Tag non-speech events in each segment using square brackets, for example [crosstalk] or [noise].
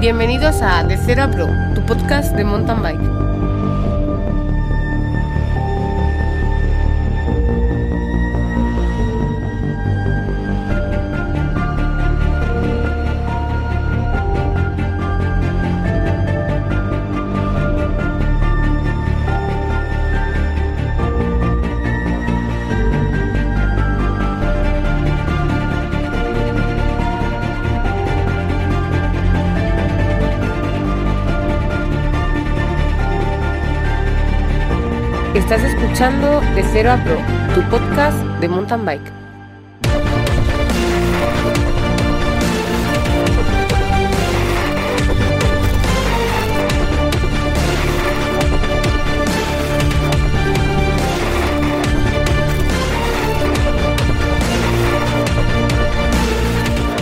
Bienvenidos a De Cero a Pro, tu podcast de mountain bike. Estás escuchando De Cero a Pro, tu podcast de mountain bike.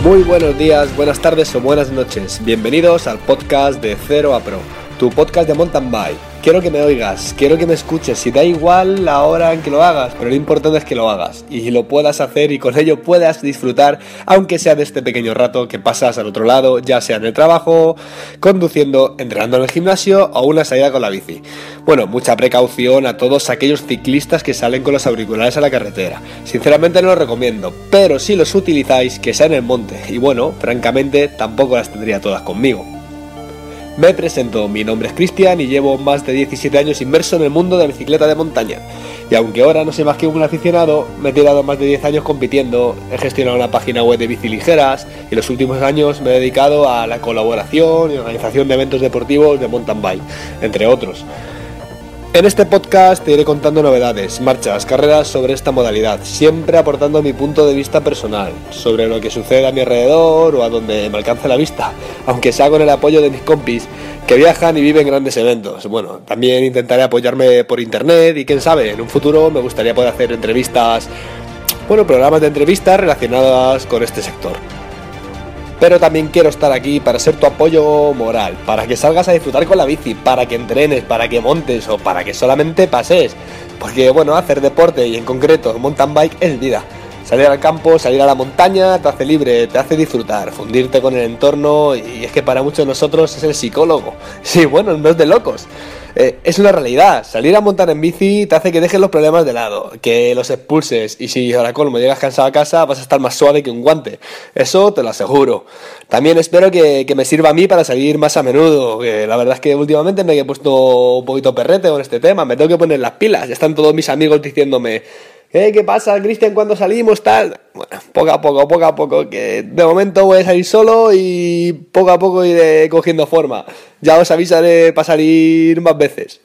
Muy buenos días, buenas tardes o buenas noches. Bienvenidos al podcast de Cero a Pro, tu podcast de mountain bike quiero que me oigas, quiero que me escuches, y da igual la hora en que lo hagas, pero lo importante es que lo hagas y lo puedas hacer y con ello puedas disfrutar, aunque sea de este pequeño rato que pasas al otro lado, ya sea en el trabajo, conduciendo, entrenando en el gimnasio o una salida con la bici. Bueno, mucha precaución a todos aquellos ciclistas que salen con los auriculares a la carretera. Sinceramente no lo recomiendo, pero si los utilizáis, que sea en el monte. Y bueno, francamente tampoco las tendría todas conmigo. Me presento, mi nombre es Cristian y llevo más de 17 años inmerso en el mundo de la bicicleta de montaña. Y aunque ahora no soy más que un aficionado, me he tirado más de 10 años compitiendo, he gestionado una página web de bici ligeras y los últimos años me he dedicado a la colaboración y organización de eventos deportivos de mountain bike, entre otros. En este podcast te iré contando novedades, marchas, carreras sobre esta modalidad, siempre aportando mi punto de vista personal, sobre lo que sucede a mi alrededor o a donde me alcance la vista, aunque sea con el apoyo de mis compis que viajan y viven grandes eventos. Bueno, también intentaré apoyarme por internet y quién sabe, en un futuro me gustaría poder hacer entrevistas, bueno, programas de entrevistas relacionadas con este sector pero también quiero estar aquí para ser tu apoyo moral, para que salgas a disfrutar con la bici, para que entrenes, para que montes o para que solamente pases. Porque bueno, hacer deporte y en concreto mountain bike es vida. Salir al campo, salir a la montaña, te hace libre, te hace disfrutar, fundirte con el entorno y es que para muchos de nosotros es el psicólogo. [laughs] Sí, bueno, no es de locos. Eh, es una realidad. Salir a montar en bici te hace que dejes los problemas de lado, que los expulses y si ahora colmo llegas cansado a casa vas a estar más suave que un guante. Eso te lo aseguro. También espero que, que me sirva a mí para salir más a menudo. Que la verdad es que últimamente me he puesto un poquito perrete con este tema. Me tengo que poner las pilas. Están todos mis amigos diciéndome ¿Eh? ¿Qué pasa, Cristian, cuando salimos? Tal. Bueno, poco a poco, poco a poco, que de momento voy a salir solo y poco a poco iré cogiendo forma. Ya os avisaré para salir más veces.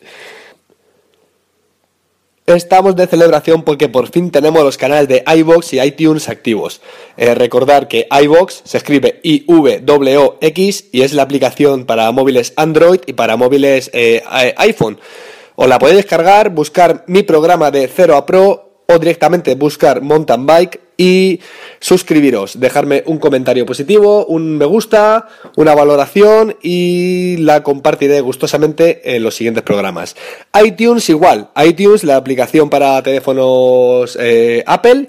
Estamos de celebración porque por fin tenemos los canales de iVox y iTunes activos. Eh, recordar que iVox se escribe I-V-O-X y es la aplicación para móviles Android y para móviles eh, iPhone. Os la podéis descargar, buscar mi programa de 0 a Pro o directamente buscar mountain bike y suscribiros, dejarme un comentario positivo, un me gusta, una valoración y la compartiré gustosamente en los siguientes programas. iTunes igual, iTunes la aplicación para teléfonos eh, Apple,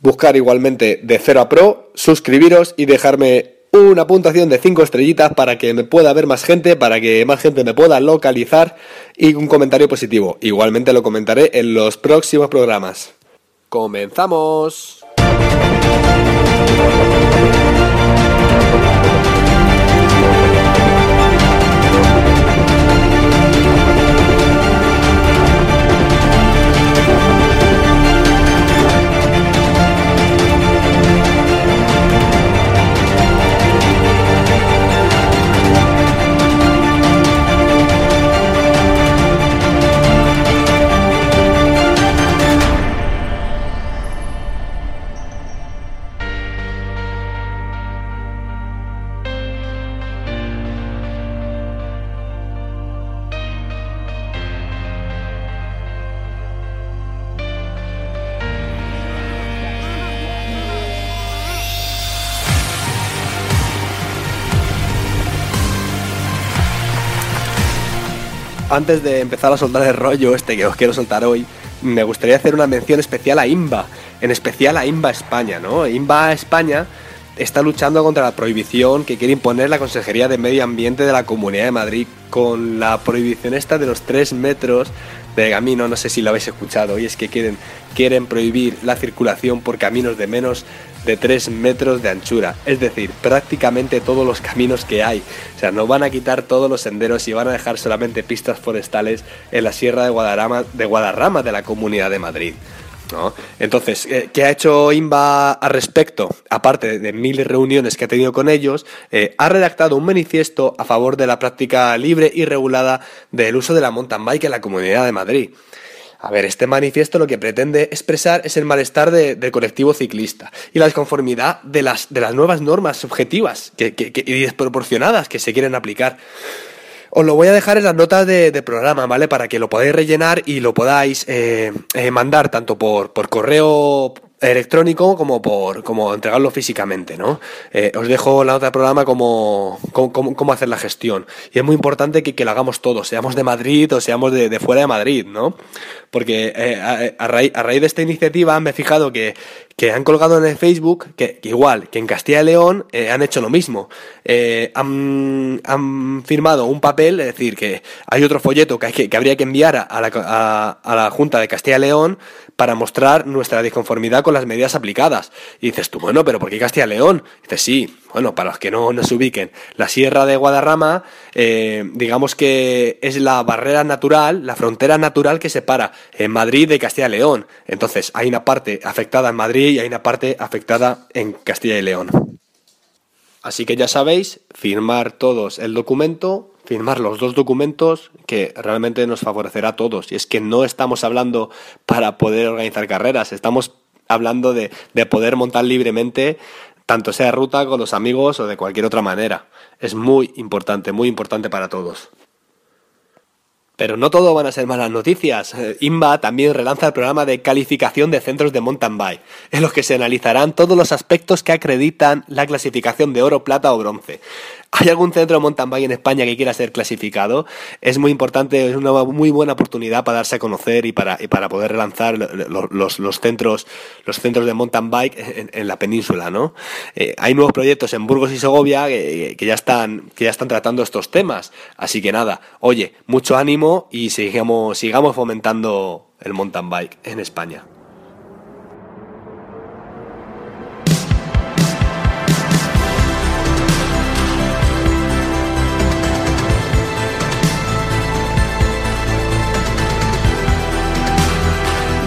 buscar igualmente de 0 a Pro, suscribiros y dejarme una puntuación de 5 estrellitas para que me pueda ver más gente, para que más gente me pueda localizar y un comentario positivo. Igualmente lo comentaré en los próximos programas. ¡Comenzamos! Antes de empezar a soltar el rollo este que os quiero soltar hoy, me gustaría hacer una mención especial a IMBA, en especial a IMBA España, ¿no? IMBA España está luchando contra la prohibición que quiere imponer la Consejería de Medio Ambiente de la Comunidad de Madrid con la prohibición esta de los 3 metros de camino, no sé si lo habéis escuchado, y es que quieren, quieren prohibir la circulación por caminos de menos de 3 metros de anchura, es decir, prácticamente todos los caminos que hay. O sea, no van a quitar todos los senderos y van a dejar solamente pistas forestales en la Sierra de Guadarrama de, Guadarrama de la Comunidad de Madrid. Entonces, eh, ¿qué ha hecho INVA al respecto? Aparte de mil reuniones que ha tenido con ellos, eh, ha redactado un manifiesto a favor de la práctica libre y regulada del uso de la mountain bike en la Comunidad de Madrid. A ver, este manifiesto lo que pretende expresar es el malestar del colectivo ciclista y la desconformidad de las, de las nuevas normas subjetivas que, y desproporcionadas que se quieren aplicar. Os lo voy a dejar en las notas de, programa, ¿vale? Para que lo podáis rellenar y lo podáis eh, eh, mandar tanto por, por correo electrónico como por como entregarlo físicamente, ¿no? Eh, os dejo la nota de programa como cómo, hacer la gestión. Y es muy importante que, que, lo hagamos todos, seamos de Madrid o seamos de, fuera de Madrid, ¿no? Porque a, raíz, a, raíz, de esta iniciativa me he fijado que, que han colgado en el Facebook que, igual que en Castilla y León eh, han hecho lo mismo. han, han, firmado un papel, es decir, que hay otro folleto que, hay que, habría que enviar a la, a la Junta de Castilla y León para mostrar nuestra disconformidad con las medidas aplicadas. Y dices tú, bueno, pero ¿por qué Castilla y León? dices, sí, bueno, para los que no nos ubiquen, la Sierra de Guadarrama, eh, digamos que es la barrera natural, la frontera natural que separa en Madrid de Castilla y León. Entonces, hay una parte afectada en Madrid y hay una parte afectada en Castilla y León. Así que ya sabéis, firmar todos el documento, firmar los dos documentos que realmente nos favorecerá a todos. Y es que no estamos hablando para poder organizar carreras, estamos hablando de, de poder montar libremente, tanto sea ruta con los amigos o de cualquier otra manera. Es muy importante, muy importante para todos. Pero no todo van a ser malas noticias. Eh, INVA también relanza el programa de calificación de centros de mountain bike, en los que se analizarán todos los aspectos que acreditan la clasificación de oro, plata o bronce. ¿Hay algún centro de mountain bike en España que quiera ser clasificado? Es muy importante, es una muy buena oportunidad para darse a conocer y para, para poder relanzar los, los, centros, los centros de mountain bike en, la península, ¿no? Eh, hay nuevos proyectos en Burgos y Segovia que, ya están, que ya están tratando estos temas. Así que nada, oye, mucho ánimo y sigamos, sigamos fomentando el mountain bike en España.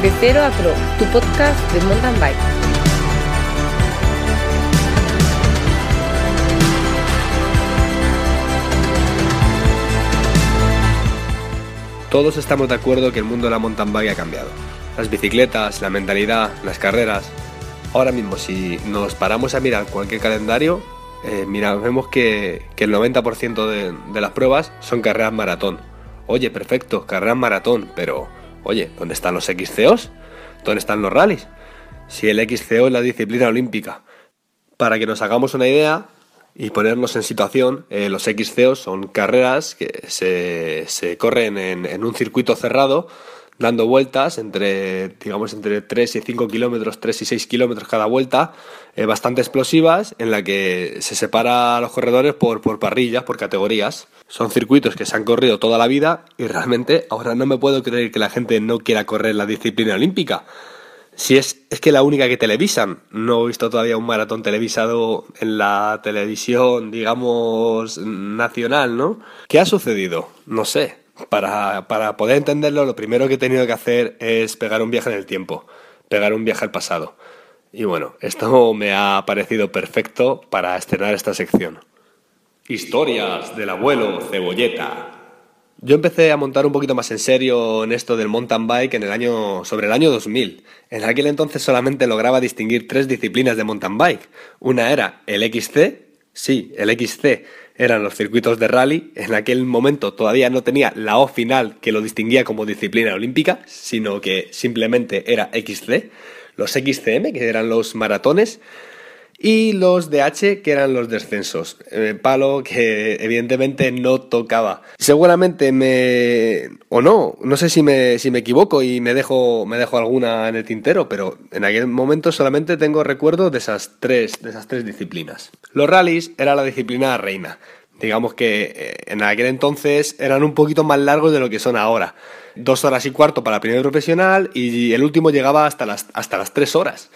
De Cero a Pro, tu podcast de mountain bike. Todos estamos de acuerdo que el mundo de la mountain bike ha cambiado. Las bicicletas, la mentalidad, las carreras. Ahora mismo, si nos paramos a mirar cualquier calendario, eh, vemos que, el 90% de, de las pruebas son carreras maratón. Oye, perfecto, carreras maratón, pero Oye, ¿dónde están los XCOs? ¿Dónde están los rallies? Si el XCO es la disciplina olímpica. Para que nos hagamos una idea y ponernos en situación, eh, los XCOs son carreras que se, corren en, un circuito cerrado dando vueltas entre, digamos, entre 3 y 5 kilómetros, 3 y 6 kilómetros cada vuelta, eh, bastante explosivas, en la que se separa a los corredores por, por parrillas, por categorías. Son circuitos que se han corrido toda la vida y realmente ahora no me puedo creer que la gente no quiera correr la disciplina olímpica. Si es, es que la única que televisan, no he visto todavía un maratón televisado en la televisión, digamos, nacional, ¿no? ¿Qué ha sucedido? No sé. Para, para poder entenderlo, lo primero que he tenido que hacer es pegar un viaje en el tiempo, pegar un viaje al pasado. Y bueno, esto me ha parecido perfecto para estrenar esta sección. Historias del abuelo Cebolleta. Yo empecé a montar un poquito más en serio en esto del mountain bike en el año, sobre el año 2000. En aquel entonces solamente lograba distinguir tres disciplinas de mountain bike. Una era el XC, sí, el XC eran los circuitos de rally. En aquel momento todavía no tenía la O final que lo distinguía como disciplina olímpica, sino que simplemente era XC. Los XCM, que eran los maratones. Y los de H, que eran los descensos. Eh, palo que evidentemente no tocaba. Seguramente me. o no, no sé si me, si me equivoco y me dejo, me dejo alguna en el tintero, pero en aquel momento solamente tengo recuerdo de esas tres, de esas tres disciplinas. Los rallies era la disciplina reina. Digamos que eh, en aquel entonces eran un poquito más largos de lo que son ahora. Dos horas y cuarto para primer profesional y el último llegaba hasta las, hasta las tres horas.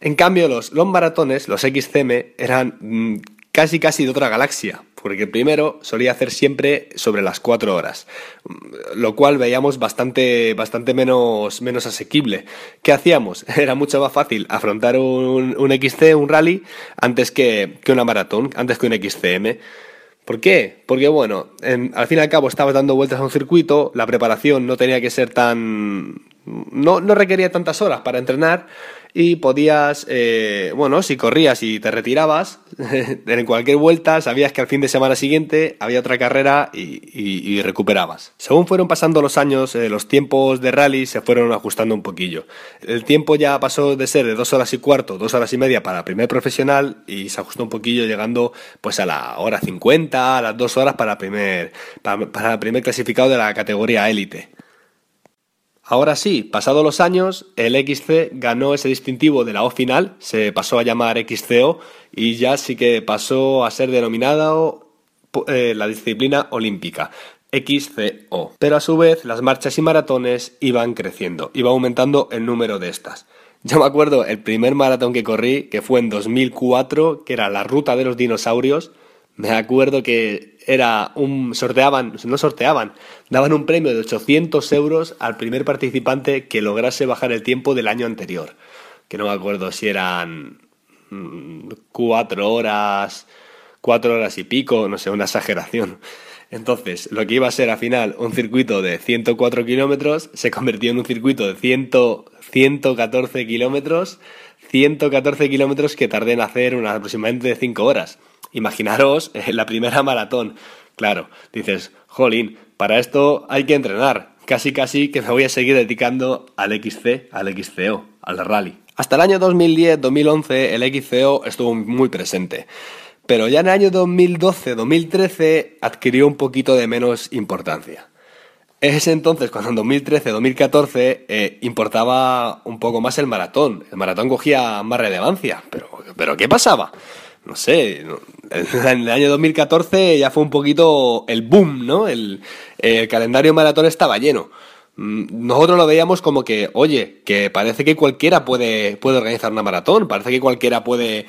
En cambio, los, los maratones, los XCM, eran mm, casi casi de otra galaxia, porque primero solía hacer siempre sobre las cuatro horas, mm, lo cual veíamos bastante, bastante menos, menos asequible. ¿Qué hacíamos? [laughs] Era mucho más fácil afrontar un, un XC, un rally, antes que, que una maratón, antes que un XCM. ¿Por qué? Porque bueno, al fin y al cabo estabas dando vueltas a un circuito, la preparación no tenía que ser tan... no, no requería tantas horas para entrenar y podías, eh, bueno, si corrías y te retirabas, [laughs] en cualquier vuelta sabías que al fin de semana siguiente había otra carrera y, recuperabas. Según fueron pasando los años, eh, los tiempos de rally se fueron ajustando un poquillo. El tiempo ya pasó de ser de dos horas y cuarto, dos horas y media para primer profesional y se ajustó un poquillo llegando pues a la hora 50, a las dos horas para primer, para, para primer clasificado de la categoría élite. Ahora sí, pasados los años, el XC ganó ese distintivo de la O final, se pasó a llamar XCO y ya sí que pasó a ser denominado eh, la disciplina olímpica. XCO. Pero a su vez las marchas y maratones iban creciendo, iba aumentando el número de estas. Yo me acuerdo el primer maratón que corrí, que fue en 2004, que era la ruta de los dinosaurios, me acuerdo que era un sorteaban, no sorteaban, daban un premio de 800 euros al primer participante que lograse bajar el tiempo del año anterior. Que no me acuerdo si eran mm, cuatro horas, cuatro horas y pico, no sé, una exageración. Entonces, lo que iba a ser al final un circuito de 104 kilómetros se convirtió en un circuito de 100, 114 kilómetros, 114 kilómetros que tardé en hacer unas aproximadamente 5 horas. Imaginaros [laughs] eh, la primera maratón. Claro, dices, jolín, para esto hay que entrenar. Casi casi que me voy a seguir dedicando al XC, al XCO, al rally. Hasta el año 2010-2011 el XCO estuvo muy presente. Pero ya en el año 2012-2013 adquirió un poquito de menos importancia. Es entonces cuando en 2013-2014 eh, importaba un poco más el maratón. El maratón cogía más relevancia. Pero, pero ¿qué pasaba? No sé, [laughs] en el año 2014 ya fue un poquito el boom, ¿no? El, calendario maratón estaba lleno. Mm, nosotros lo veíamos como que, oye, que parece que cualquiera puede, puede organizar una maratón, parece que cualquiera puede,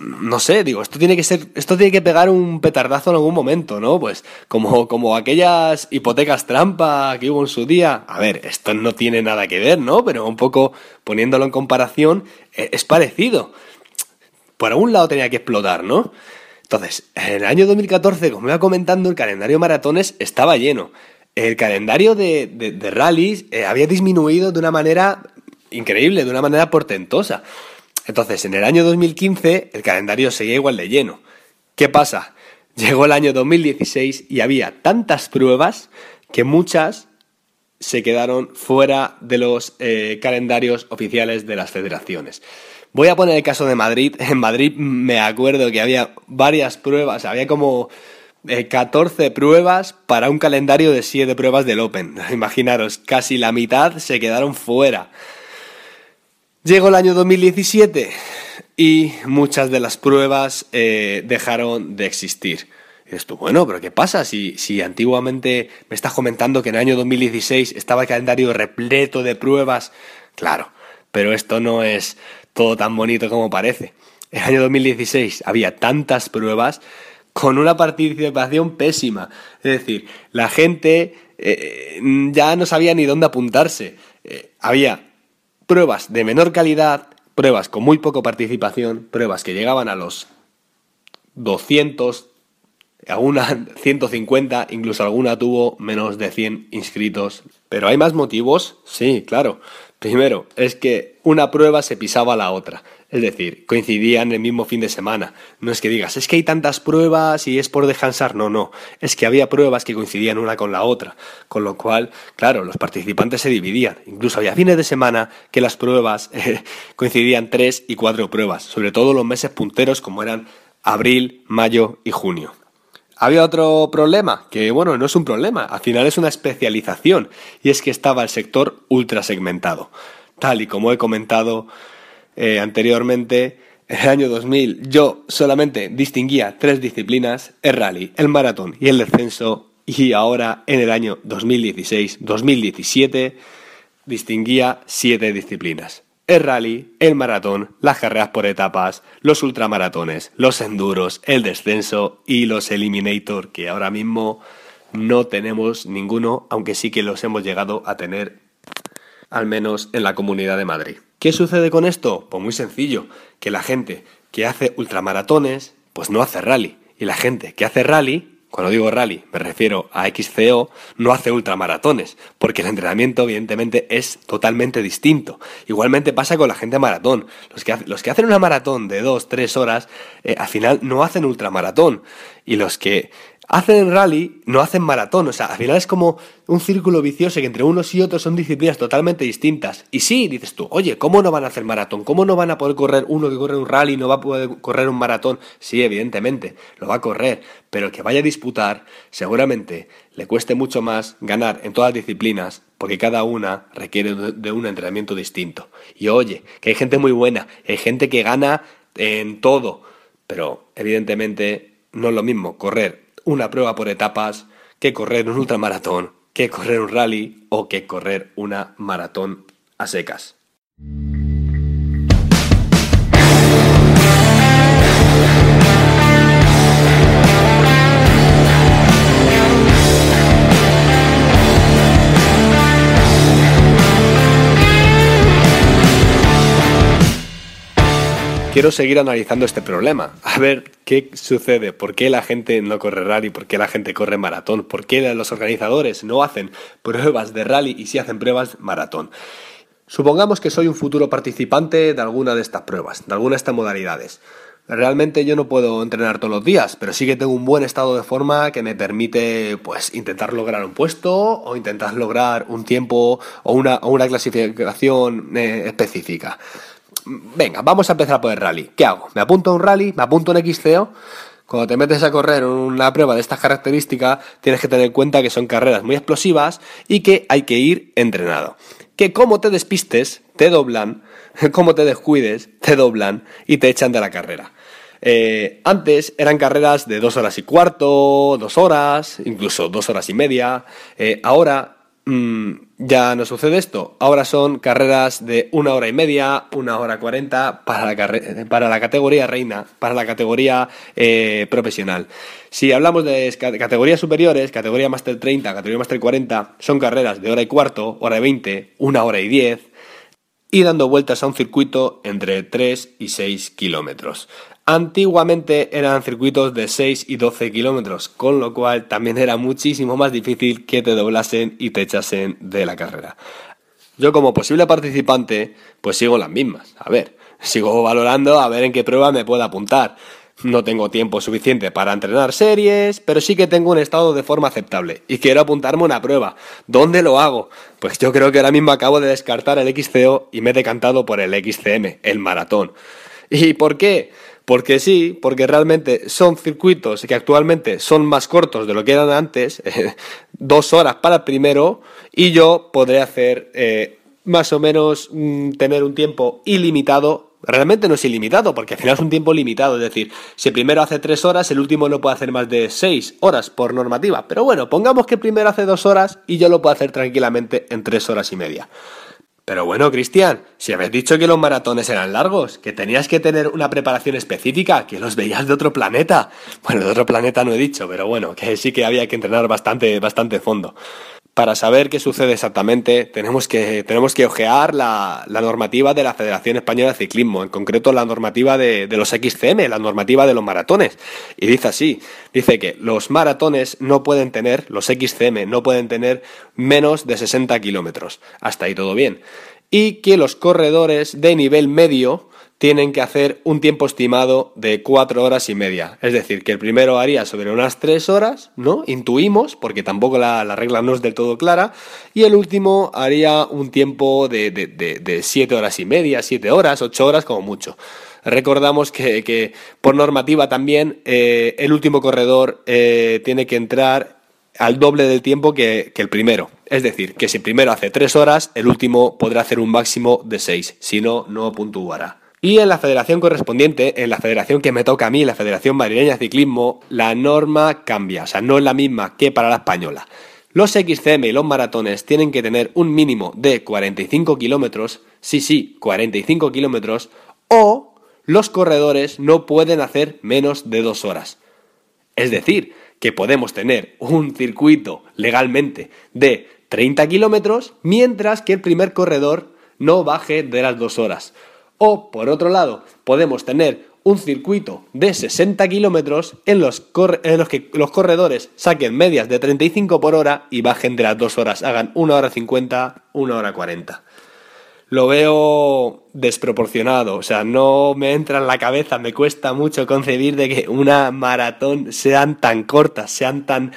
no sé, digo, esto tiene que ser, esto tiene que pegar un petardazo en algún momento, ¿no? Pues como, como aquellas hipotecas trampa que hubo en su día. A ver, esto no tiene nada que ver, ¿no? Pero un poco poniéndolo en comparación, e, es parecido por algún lado tenía que explotar, ¿no? Entonces, en el año 2014, como iba comentando, el calendario maratones estaba lleno. El calendario de, de, rallies eh, había disminuido de una manera increíble, de una manera portentosa. Entonces, en el año 2015, el calendario seguía igual de lleno. ¿Qué pasa? [laughs] Llegó el año 2016 y había tantas pruebas que muchas se quedaron fuera de los eh, calendarios oficiales de las federaciones. Voy a poner el caso de Madrid. [laughs] En Madrid me acuerdo que había varias pruebas, había como 14 eh, pruebas para un calendario de 7 pruebas del Open. [laughs] Imaginaros, casi la mitad se quedaron fuera. Llegó el año 2017 y muchas de las pruebas eh, dejaron de existir. Y esto, bueno, pero ¿qué pasa? Si, si antiguamente me estás comentando que en el año 2016 estaba el calendario repleto de pruebas, claro, pero esto no es todo tan bonito como parece. El año 2016 había tantas pruebas con una participación pésima. Es decir, la gente eh, ya no sabía ni dónde apuntarse. Eh, había pruebas de menor calidad, pruebas con muy poca participación, pruebas que llegaban a los 200, alguna 150, incluso alguna tuvo menos de 100 inscritos. Pero hay más motivos, sí, claro. Primero, es que una prueba se pisaba a la otra. Es decir, coincidían el mismo fin de semana. No es que digas, es que hay tantas pruebas y es por descansar. No, no. Es que había pruebas que coincidían una con la otra. Con lo cual, claro, los participantes se dividían. Incluso había fines de semana que las pruebas [laughs] eh, coincidían tres y cuatro pruebas. Sobre todo los meses punteros como eran abril, mayo y junio. Había otro problema, que bueno, no es un problema, al final es una especialización, y es que estaba el sector ultra segmentado. Tal y como he comentado eh, anteriormente, en el año 2000 yo solamente distinguía tres disciplinas, el rally, el maratón y el descenso, y ahora en el año 2016-2017 distinguía siete disciplinas. El rally, el maratón, las carreras por etapas, los ultramaratones, los enduros, el descenso y los eliminator, que ahora mismo no tenemos ninguno, aunque sí que los hemos llegado a tener al menos en la Comunidad de Madrid. ¿Qué sucede con esto? Pues muy sencillo, que la gente que hace ultramaratones, pues no hace rally. Y la gente que hace rally, cuando digo rally me refiero a XCO, no hace ultramaratones, porque el entrenamiento evidentemente es totalmente distinto. Igualmente pasa con la gente maratón. Los que, los que hacen una maratón de 2-3 horas, eh, al final no hacen ultramaratón. Y los que hacen rally, no hacen maratón. O sea, al final es como un círculo vicioso que entre unos y otros son disciplinas totalmente distintas. Y sí, dices tú, oye, ¿cómo no van a hacer maratón? ¿Cómo no van a poder correr uno que corre un rally no va a poder correr un maratón? Sí, evidentemente, lo va a correr. Pero el que vaya a disputar, seguramente le cueste mucho más ganar en todas las disciplinas, porque cada una requiere de un entrenamiento distinto. Y oye, que hay gente muy buena, hay gente que gana en todo. Pero evidentemente no es lo mismo correr una prueba por etapas que correr un ultramaratón, que correr un rally o que correr una maratón a secas. Quiero seguir analizando este problema, a ver qué sucede, por qué la gente no corre rally, por qué la gente corre maratón, por qué los organizadores no hacen pruebas de rally y sí hacen pruebas maratón. Supongamos que soy un futuro participante de alguna de estas pruebas, de alguna de estas modalidades. Realmente yo no puedo entrenar todos los días, pero sí que tengo un buen estado de forma que me permite pues intentar lograr un puesto o intentar lograr un tiempo o una, clasificación eh, específica venga, vamos a empezar por el rally. ¿Qué hago? ¿Me apunto a un rally? ¿Me apunto a un XCO? Cuando te metes a correr una prueba de estas características, tienes que tener en cuenta que son carreras muy explosivas y que hay que ir entrenado. Que como te despistes, te doblan, [laughs] como te descuides, te doblan y te echan de la carrera. Eh, antes eran carreras de dos horas y cuarto, dos horas, incluso dos horas y media. Eh, ahora Mm, ya no sucede esto. Ahora son carreras de una hora y media, una hora cuarenta para la, categoría reina, para la categoría eh, profesional. Si hablamos de categorías superiores, categoría Master 30, categoría Master 40, son carreras de hora y cuarto, hora y veinte, una hora y diez, y dando vueltas a un circuito entre 3 y 6 kilómetros. Antiguamente eran circuitos de 6 y 12 kilómetros, con lo cual también era muchísimo más difícil que te doblasen y te echasen de la carrera. Yo como posible participante, pues sigo las mismas. A ver, [laughs] sigo valorando a ver en qué prueba me puedo apuntar. No tengo tiempo suficiente para entrenar series, pero sí que tengo un estado de forma aceptable y quiero apuntarme una prueba. ¿Dónde lo hago? Pues yo creo que ahora mismo acabo de descartar el XCO y me he decantado por el XCM, el maratón. ¿Y por qué? Porque sí, porque realmente son circuitos que actualmente son más cortos de lo que eran antes, [laughs] dos horas para el primero, y yo podré hacer eh, más o menos mm, tener un tiempo ilimitado. Realmente no es ilimitado, porque al final es un tiempo limitado. Es decir, si el primero hace tres horas, el último no puede hacer más de seis horas por normativa. Pero bueno, pongamos que el primero hace dos horas y yo lo puedo hacer tranquilamente en tres horas y media. Pero bueno, Cristian, si habéis dicho que los maratones eran largos, que tenías que tener una preparación específica, que los veías de otro planeta. Bueno, de otro planeta no he dicho, pero bueno, que sí que había que entrenar bastante, bastante fondo para saber qué sucede exactamente, tenemos que, tenemos que ojear la, normativa de la Federación Española de Ciclismo, en concreto la normativa de, los XCM, la normativa de los maratones. Y dice así, dice que los maratones no pueden tener, los XCM no pueden tener menos de 60 kilómetros. Hasta ahí todo bien. Y que los corredores de nivel medio tienen que hacer un tiempo estimado de cuatro horas y media. Es decir, que el primero haría sobre unas tres horas, ¿no? Intuimos, porque tampoco la, regla no es del todo clara. Y el último haría un tiempo de, de, siete horas y media, siete horas, ocho horas como mucho. Recordamos que, por normativa también eh, el último corredor eh, tiene que entrar al doble del tiempo que, que, el primero. Es decir, que si el primero hace tres horas, el último podrá hacer un máximo de seis. Si no, no puntuará. Y en la federación correspondiente, en la federación que me toca a mí, la Federación Madrileña de Ciclismo, la norma cambia, o sea, no es la misma que para la española. Los XCM y los maratones tienen que tener un mínimo de 45 kilómetros, sí, sí, 45 kilómetros, o los corredores no pueden hacer menos de dos horas. Es decir, que podemos tener un circuito legalmente de 30 kilómetros, mientras que el primer corredor no baje de las dos horas. O, por otro lado, podemos tener un circuito de 60 kilómetros en, los que los corredores saquen medias de 35 por hora y bajen de las 2 horas, hagan 1 hora 50, 1 hora 40. Lo veo desproporcionado, o sea, no me entra en la cabeza, me cuesta mucho concebir de que una maratón sean tan cortas, sean tan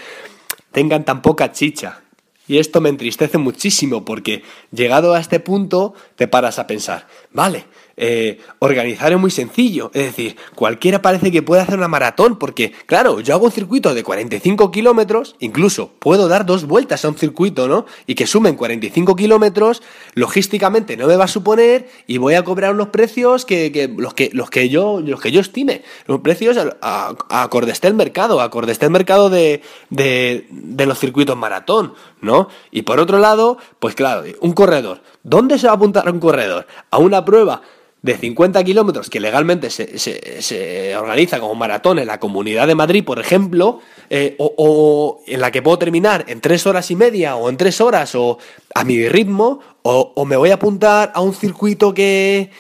tengan tan poca chicha. Y esto me entristece muchísimo porque llegado a este punto te paras a pensar, vale, eh, organizar es muy sencillo. Es decir, cualquiera parece que puede hacer una maratón, porque, claro, yo hago un circuito de 45 kilómetros, incluso puedo dar dos vueltas a un circuito, ¿no? Y que sumen 45 kilómetros, logísticamente no me va a suponer y voy a cobrar unos precios que, los, que los, que yo, los que yo estime. Los precios a, acorde esté el mercado, acorde esté el mercado de, de, de los circuitos maratón, ¿no? Y por otro lado, pues claro, un corredor. ¿Dónde se va a apuntar un corredor? A una prueba de 50 kilómetros que legalmente se, organiza como maratón en la Comunidad de Madrid, por ejemplo, eh, o, en la que puedo terminar en tres horas y media o en tres horas o a mi ritmo, o, me voy a apuntar a un circuito que,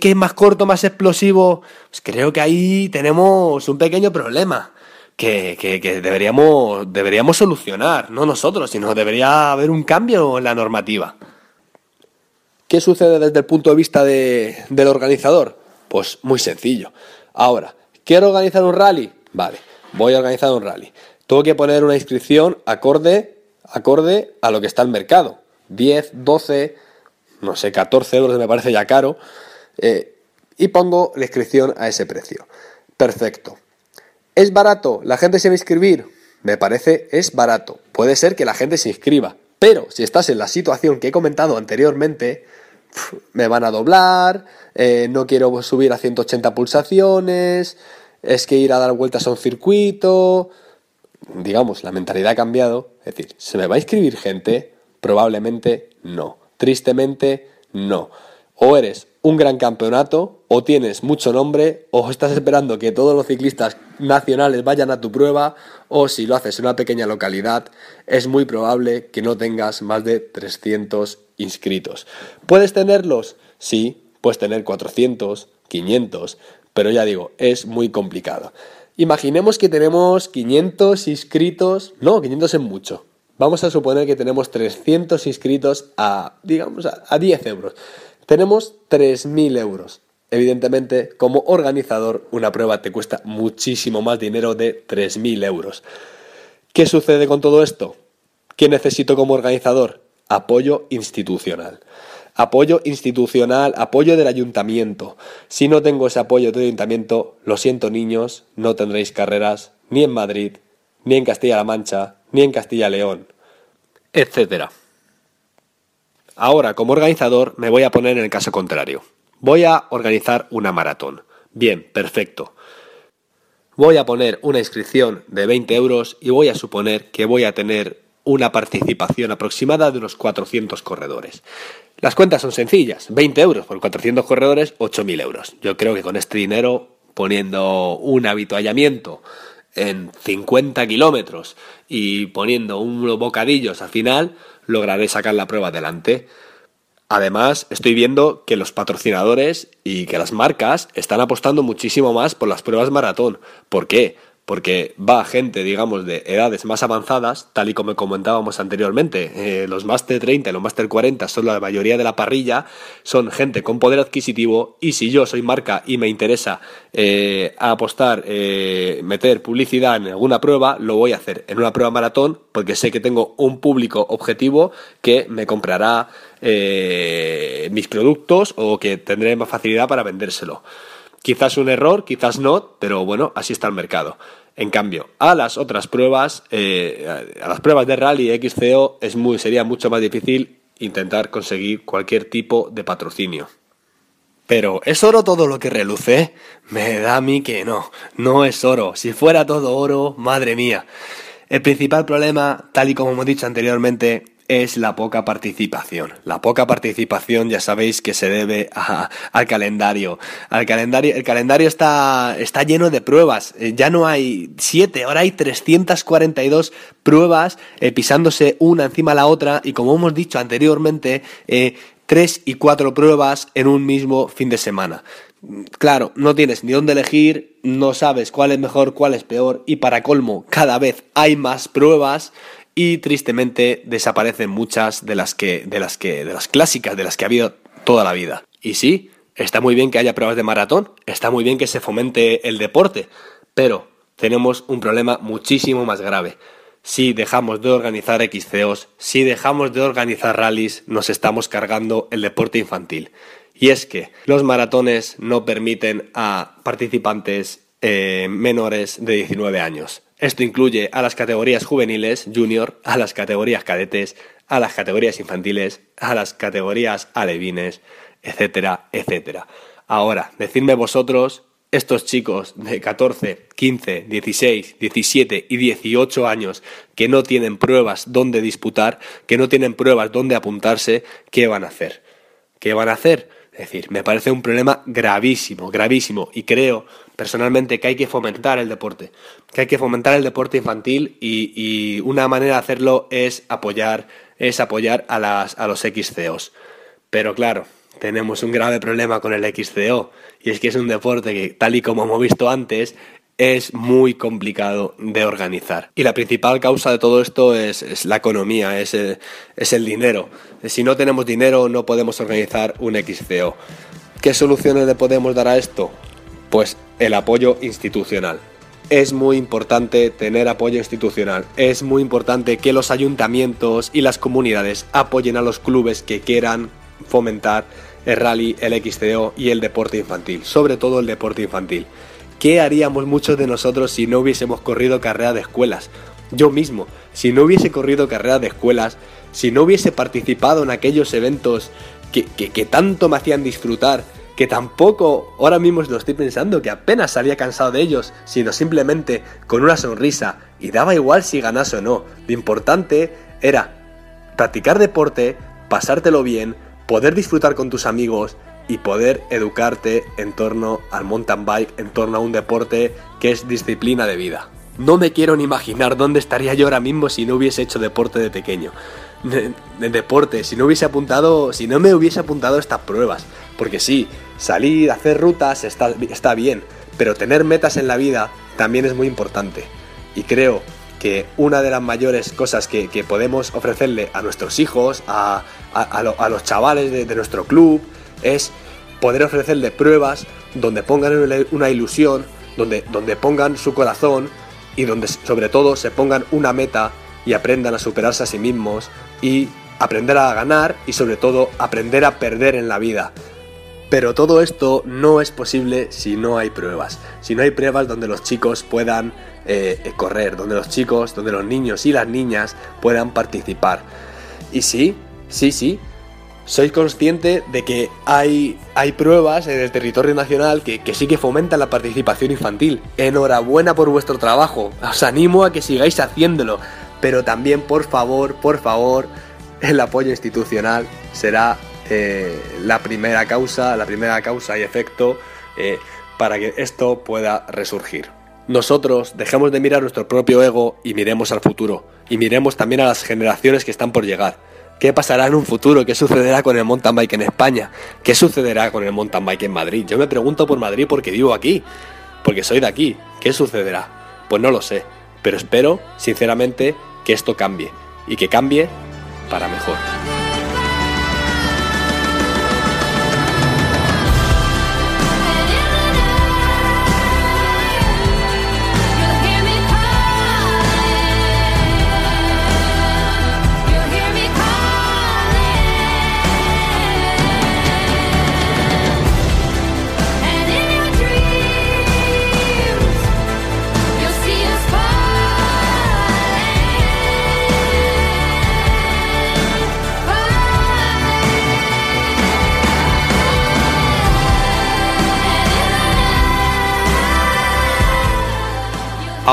que es más corto, más explosivo, pues creo que ahí tenemos un pequeño problema. Que, que, deberíamos, deberíamos solucionar, no nosotros, sino debería haber un cambio en la normativa. ¿Qué sucede desde el punto de vista del organizador? Pues muy sencillo. Ahora, ¿quiero organizar un rally? Vale, voy a organizar un rally. Tengo que poner una inscripción acorde, acorde a lo que está el mercado. 10, 12, no sé, 14 euros me parece ya caro. Eh, y pongo la inscripción a ese precio. Perfecto. ¿Es barato? ¿La gente se va a inscribir? Me parece es barato. Puede ser que la gente se inscriba. Pero si estás en la situación que he comentado anteriormente, me van a doblar, eh, no quiero subir a 180 pulsaciones, es que ir a dar vueltas a un circuito. Digamos, la mentalidad ha cambiado. Es decir, ¿se me va a inscribir gente? Probablemente no. Tristemente, no. O eres un gran campeonato, o tienes mucho nombre, o estás esperando que todos los ciclistas nacionales vayan a tu prueba, o si lo haces en una pequeña localidad, es muy probable que no tengas más de 300 inscritos. ¿Puedes tenerlos? Sí, puedes tener 400, 500, pero ya digo, es muy complicado. Imaginemos que tenemos 500 inscritos, no, 500 es mucho. Vamos a suponer que tenemos 300 inscritos a, digamos, a, 10 euros. Tenemos 3.000 euros. Evidentemente, como organizador, una prueba te cuesta muchísimo más dinero de 3.000 euros. ¿Qué sucede con todo esto? ¿Qué necesito como organizador? apoyo institucional. Apoyo institucional, apoyo del ayuntamiento. Si no tengo ese apoyo del ayuntamiento, lo siento niños, no tendréis carreras ni en Madrid, ni en Castilla-La Mancha, ni en Castilla-León, etc. Ahora, como organizador, me voy a poner en el caso contrario. Voy a organizar una maratón. Bien, perfecto. Voy a poner una inscripción de 20 euros y voy a suponer que voy a tener una participación aproximada de unos 400 corredores. Las cuentas son sencillas, 20 euros por 400 corredores, 8.000 euros. Yo creo que con este dinero, poniendo un habituallamiento en 50 kilómetros y poniendo unos bocadillos al final, lograré sacar la prueba adelante. Además, estoy viendo que los patrocinadores y que las marcas están apostando muchísimo más por las pruebas maratón. ¿Por qué? Porque va gente, digamos, de edades más avanzadas, tal y como comentábamos anteriormente. Eh, los Master 30 y los Master 40 son la mayoría de la parrilla, son gente con poder adquisitivo y si yo soy marca y me interesa eh, apostar, eh, meter publicidad en alguna prueba, lo voy a hacer en una prueba maratón porque sé que tengo un público objetivo que me comprará mis productos o que tendré más facilidad para vendérselo. Quizás un error, quizás no, pero bueno, así está el mercado. En cambio, a las otras pruebas, eh, a las pruebas de rally XCO es muy, sería mucho más difícil intentar conseguir cualquier tipo de patrocinio. Pero ¿es oro todo lo que reluce? Me da a mí que no, no es oro. Si fuera todo oro, madre mía. El principal problema, tal y como hemos dicho anteriormente, es la poca participación. La poca participación ya sabéis que se debe al calendario. Al calendario. El calendario está, está lleno de pruebas. Eh, ya no hay siete, ahora hay 342 pruebas eh, pisándose una encima de la otra y como hemos dicho anteriormente, eh, tres y cuatro pruebas en un mismo fin de semana. Claro, no tienes ni dónde elegir, no sabes cuál es mejor, cuál es peor y para colmo, cada vez hay más pruebas y tristemente desaparecen muchas de las que de las que de las clásicas de las que ha habido toda la vida. Y sí, está muy bien que haya pruebas de maratón, está muy bien que se fomente el deporte, pero tenemos un problema muchísimo más grave. Si dejamos de organizar XCOs, si dejamos de organizar rallies, nos estamos cargando el deporte infantil. Y es que los maratones no permiten a participantes eh, menores de 19 años. Esto incluye a las categorías juveniles, junior, a las categorías cadetes, a las categorías infantiles, a las categorías alevines, etcétera, etcétera. Ahora, decidme vosotros, estos chicos de 14, 15, 16, 17 y 18 años que no tienen pruebas donde disputar, que no tienen pruebas donde apuntarse, ¿qué van a hacer? ¿Qué van a hacer? Es decir, me parece un problema gravísimo, gravísimo, y creo personalmente que hay que fomentar el deporte, que hay que fomentar el deporte infantil y, una manera de hacerlo es apoyar, es apoyar a, las, a los XCOs. Pero claro, tenemos un grave problema con el XCO, y es que es un deporte que, tal y como hemos visto antes, es muy complicado de organizar. Y la principal causa de todo esto es, la economía, es el, es el, dinero. Si no tenemos dinero no podemos organizar un XCO. ¿Qué soluciones le podemos dar a esto? Pues el apoyo institucional. Es muy importante tener apoyo institucional. Es muy importante que los ayuntamientos y las comunidades apoyen a los clubes que quieran fomentar el rally, el XCO y el deporte infantil, sobre todo el deporte infantil. ¿Qué haríamos muchos de nosotros si no hubiésemos corrido carrera de escuelas? Yo mismo, si no hubiese corrido carrera de escuelas, si no hubiese participado en aquellos eventos que, tanto me hacían disfrutar, que tampoco ahora mismo lo estoy pensando, que apenas salía cansado de ellos, sino simplemente con una sonrisa y daba igual si ganase o no. Lo importante era practicar deporte, pasártelo bien, poder disfrutar con tus amigos y poder educarte en torno al mountain bike, en torno a un deporte que es disciplina de vida. No me quiero ni imaginar dónde estaría yo ahora mismo si no hubiese hecho deporte de pequeño. De, deporte, si no hubiese apuntado, si no me hubiese apuntado a estas pruebas. Porque sí, salir, hacer rutas está, está bien, pero tener metas en la vida también es muy importante. Y creo que una de las mayores cosas que, podemos ofrecerle a nuestros hijos, a, los chavales de nuestro club, es poder ofrecerle pruebas donde pongan una ilusión, donde, donde pongan su corazón y donde sobre todo se pongan una meta y aprendan a superarse a sí mismos y aprender a ganar y sobre todo aprender a perder en la vida. Pero todo esto no es posible si no hay pruebas, si no hay pruebas donde los chicos puedan eh, correr, donde los chicos, donde los niños y las niñas puedan participar. Y sí, sí, sí, soy consciente de que hay, hay pruebas en el territorio nacional que, sí que fomentan la participación infantil. Enhorabuena por vuestro trabajo, os animo a que sigáis haciéndolo, pero también por favor, por favor, el apoyo institucional será eh, la primera causa, la primera causa y efecto eh, para que esto pueda resurgir. Nosotros dejemos de mirar nuestro propio ego y miremos al futuro, y miremos también a las generaciones que están por llegar ¿Qué pasará en un futuro? ¿Qué sucederá con el mountain bike en España? ¿Qué sucederá con el mountain bike en Madrid? Yo me pregunto por Madrid porque vivo aquí, porque soy de aquí. ¿Qué sucederá? Pues no lo sé, pero espero, sinceramente, que esto cambie y que cambie para mejor.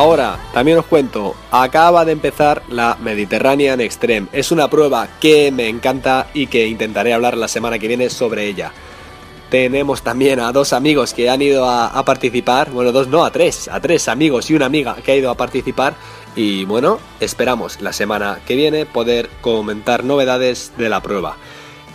Ahora, también os cuento, acaba de empezar la Mediterranean Extreme. Es una prueba que me encanta y que intentaré hablar la semana que viene sobre ella. Tenemos también a dos amigos que han ido a, participar, bueno, dos no, a tres, a tres amigos y una amiga que ha ido a participar. Y bueno, esperamos la semana que viene poder comentar novedades de la prueba.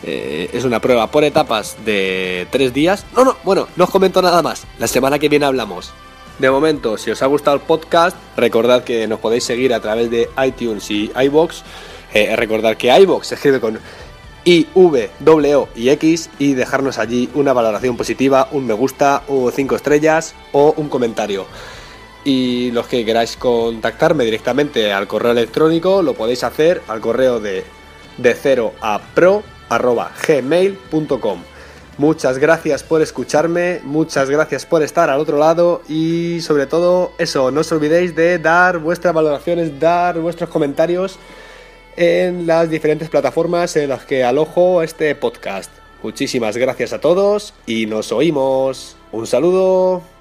Eh, es una prueba por etapas de tres días. No, no, bueno, no os comento nada más. La semana que viene hablamos. De momento, si os ha gustado el podcast, recordad que nos podéis seguir a través de iTunes y iBox. Eh, recordad que iBox se escribe con I, V, W, O y X y dejarnos allí una valoración positiva, un me gusta o cinco estrellas o un comentario. Y los que queráis contactarme directamente al correo electrónico lo podéis hacer al correo de de 0 a pro gmail.com. Muchas gracias por escucharme, muchas gracias por estar al otro lado y sobre todo eso, no os olvidéis de dar vuestras valoraciones, dar vuestros comentarios en las diferentes plataformas en las que alojo este podcast. Muchísimas gracias a todos y nos oímos. Un saludo.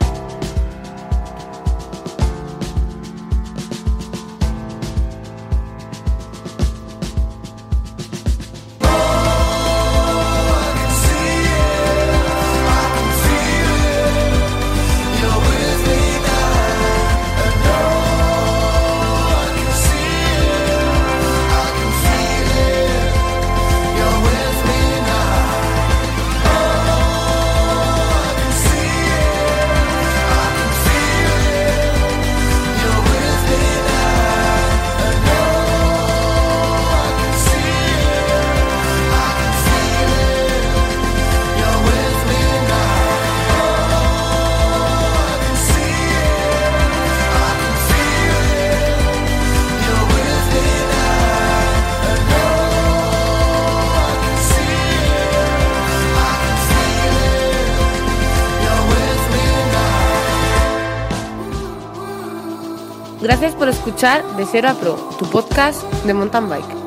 Gracias por escuchar De Cero a Pro, tu podcast de mountain bike.